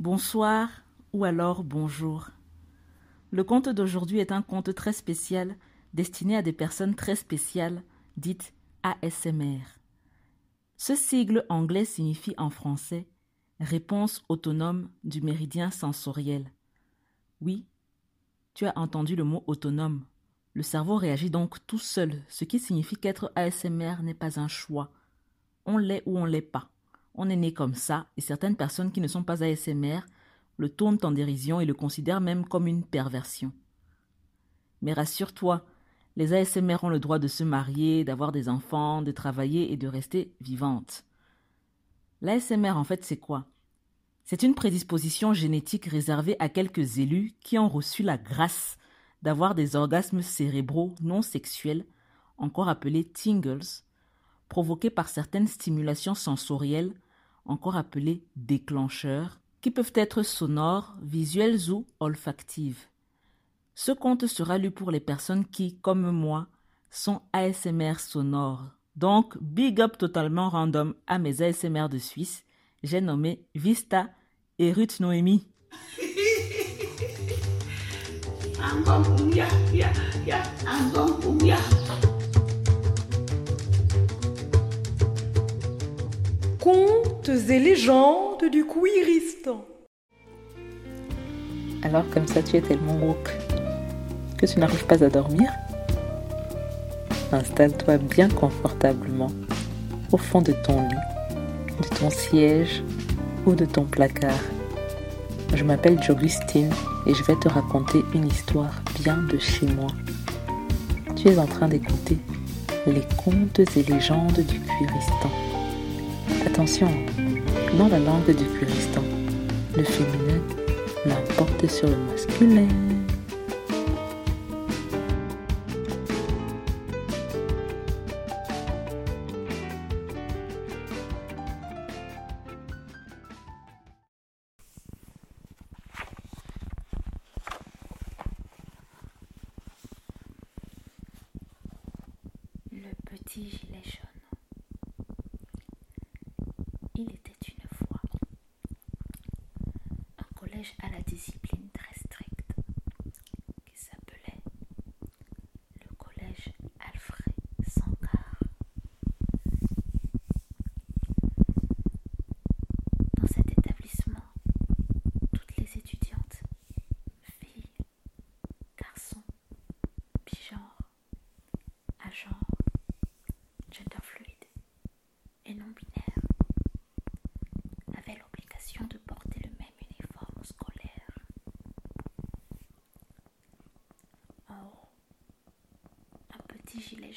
Bonsoir ou alors bonjour. Le conte d'aujourd'hui est un conte très spécial destiné à des personnes très spéciales, dites ASMR. Ce sigle anglais signifie en français Réponse autonome du méridien sensoriel. Oui, tu as entendu le mot autonome. Le cerveau réagit donc tout seul, ce qui signifie qu'être ASMR n'est pas un choix. On l'est ou on l'est pas. On est né comme ça, et certaines personnes qui ne sont pas ASMR le tournent en dérision et le considèrent même comme une perversion. Mais rassure-toi, les ASMR ont le droit de se marier, d'avoir des enfants, de travailler et de rester vivantes. L'ASMR, en fait, c'est quoi? C'est une prédisposition génétique réservée à quelques élus qui ont reçu la grâce d'avoir des orgasmes cérébraux non sexuels, encore appelés tingles, provoqués par certaines stimulations sensorielles, encore appelées déclencheurs, qui peuvent être sonores, visuelles ou olfactives. Ce conte sera lu pour les personnes qui, comme moi, sont ASMR sonores. Donc, big up totalement random à mes ASMR de Suisse. J'ai nommé Vista et Ruth Noémie. Contes et légendes du Kouiristan. Alors comme ça tu es tellement woke que tu n'arrives pas à dormir Installe-toi bien confortablement au fond de ton lit, de ton siège ou de ton placard. Je m'appelle Jogustine et je vais te raconter une histoire bien de chez moi. Tu es en train d'écouter les contes et légendes du Cuiristan. Attention, dans la langue du Cuiristan, le féminin l'emporte sur le masculin. À la discipline un petit gilet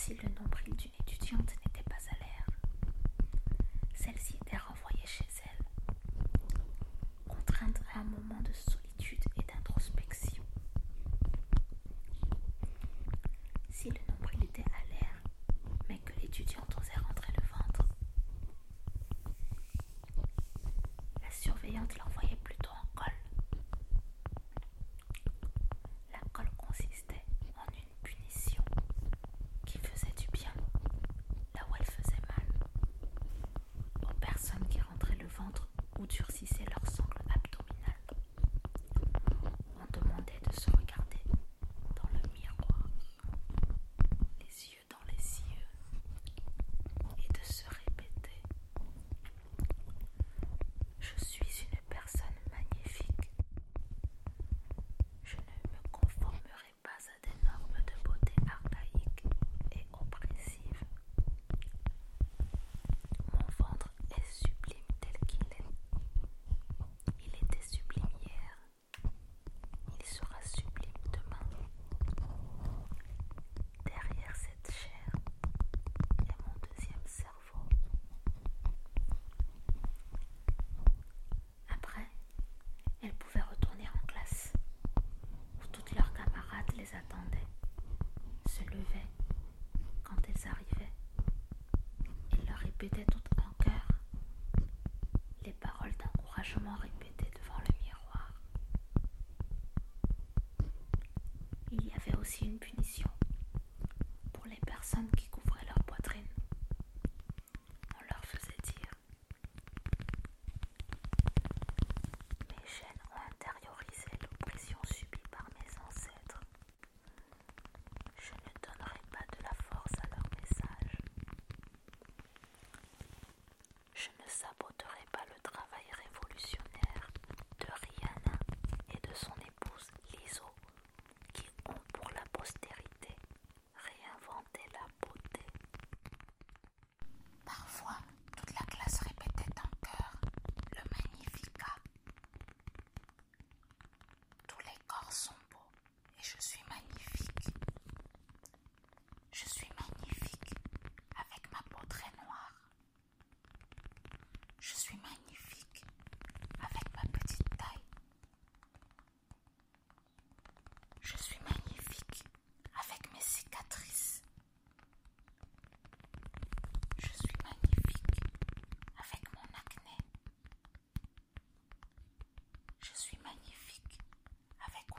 Si le nombril d'une étudiante aussi une punition pour les personnes qui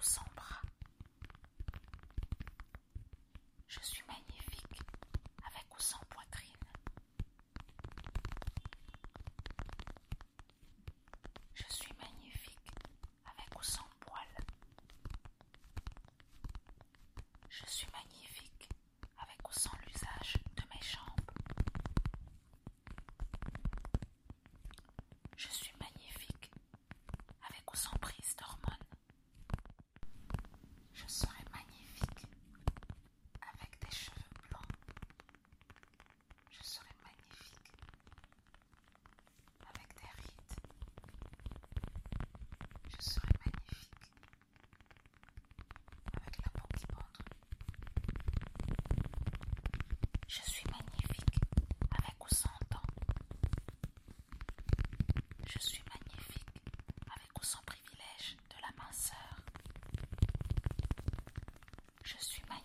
son Je suis magnifique avec ou sans dents. Je suis magnifique avec ou sans privilège de la minceur. Je suis magnifique.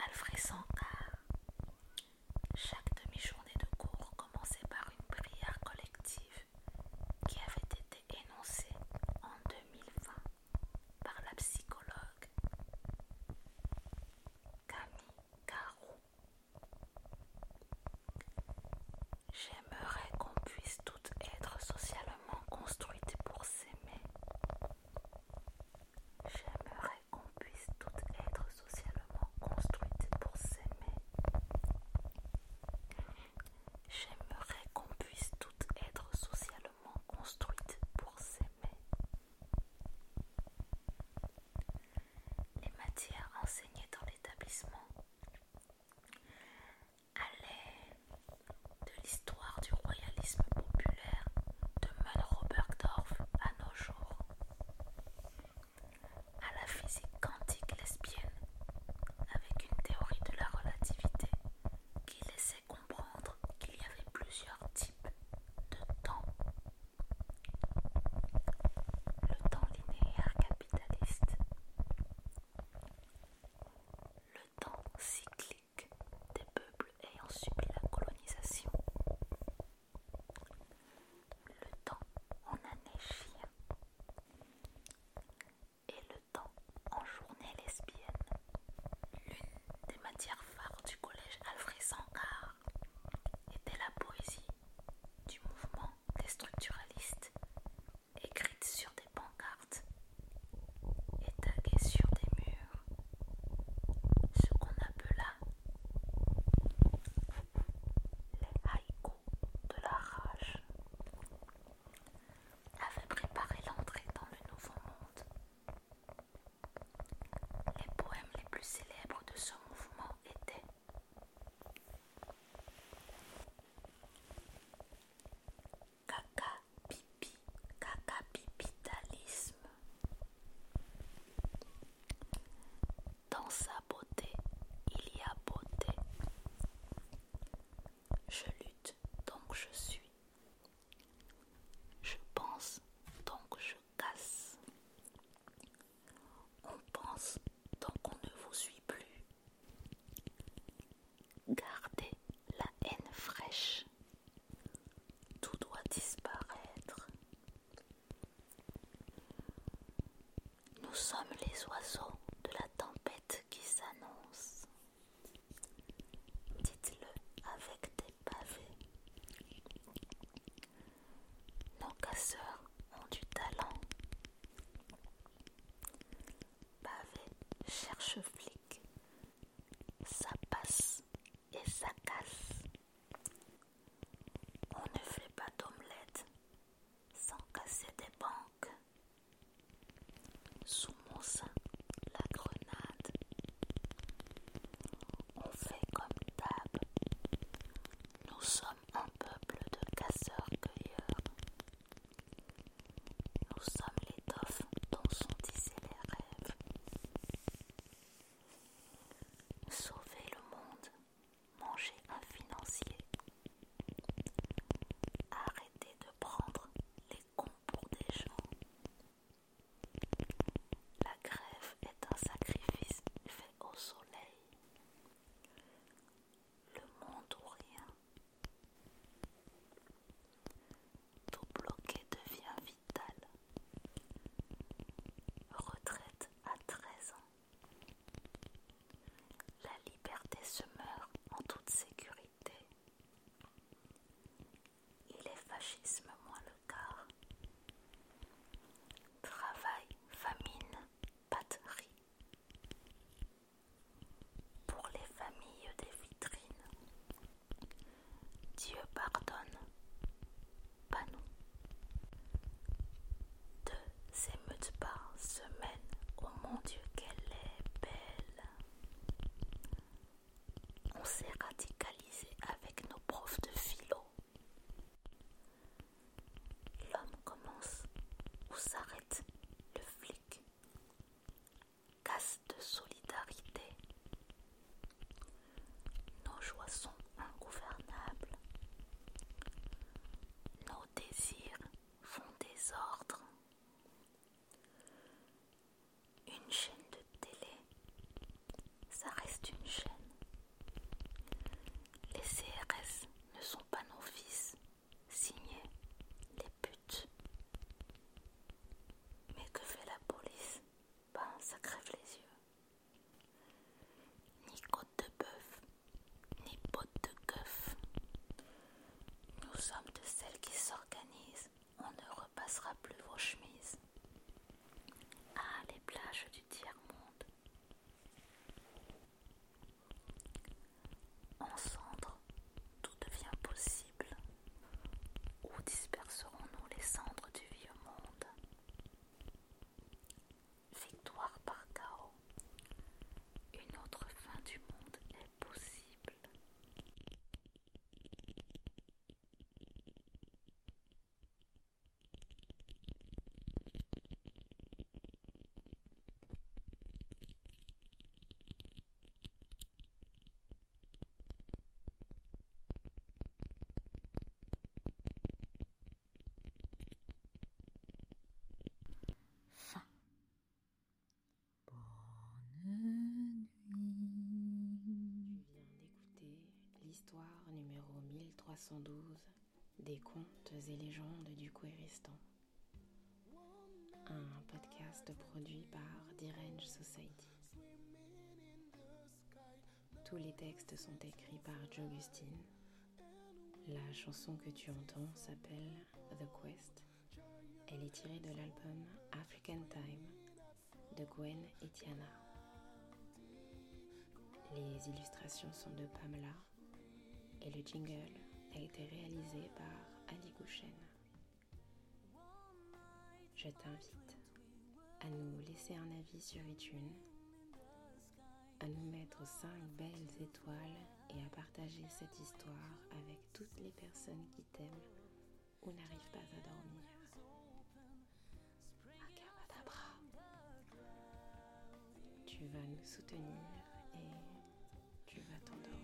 alfraissant les oiseaux. pleuvoir chemin des contes et légendes du Kouéristan. Un podcast produit par D-Range Society. Tous les textes sont écrits par Joe Gustin. La chanson que tu entends s'appelle The Quest. Elle est tirée de l'album African Time de Gwen et Tiana. Les illustrations sont de Pamela et le jingle a été réalisé par Ali Gouchen. Je t'invite à nous laisser un avis sur iTunes, à nous mettre 5 belles étoiles et à partager cette histoire avec toutes les personnes qui t'aiment ou n'arrivent pas à dormir. Tu vas nous soutenir et tu vas t'endormir.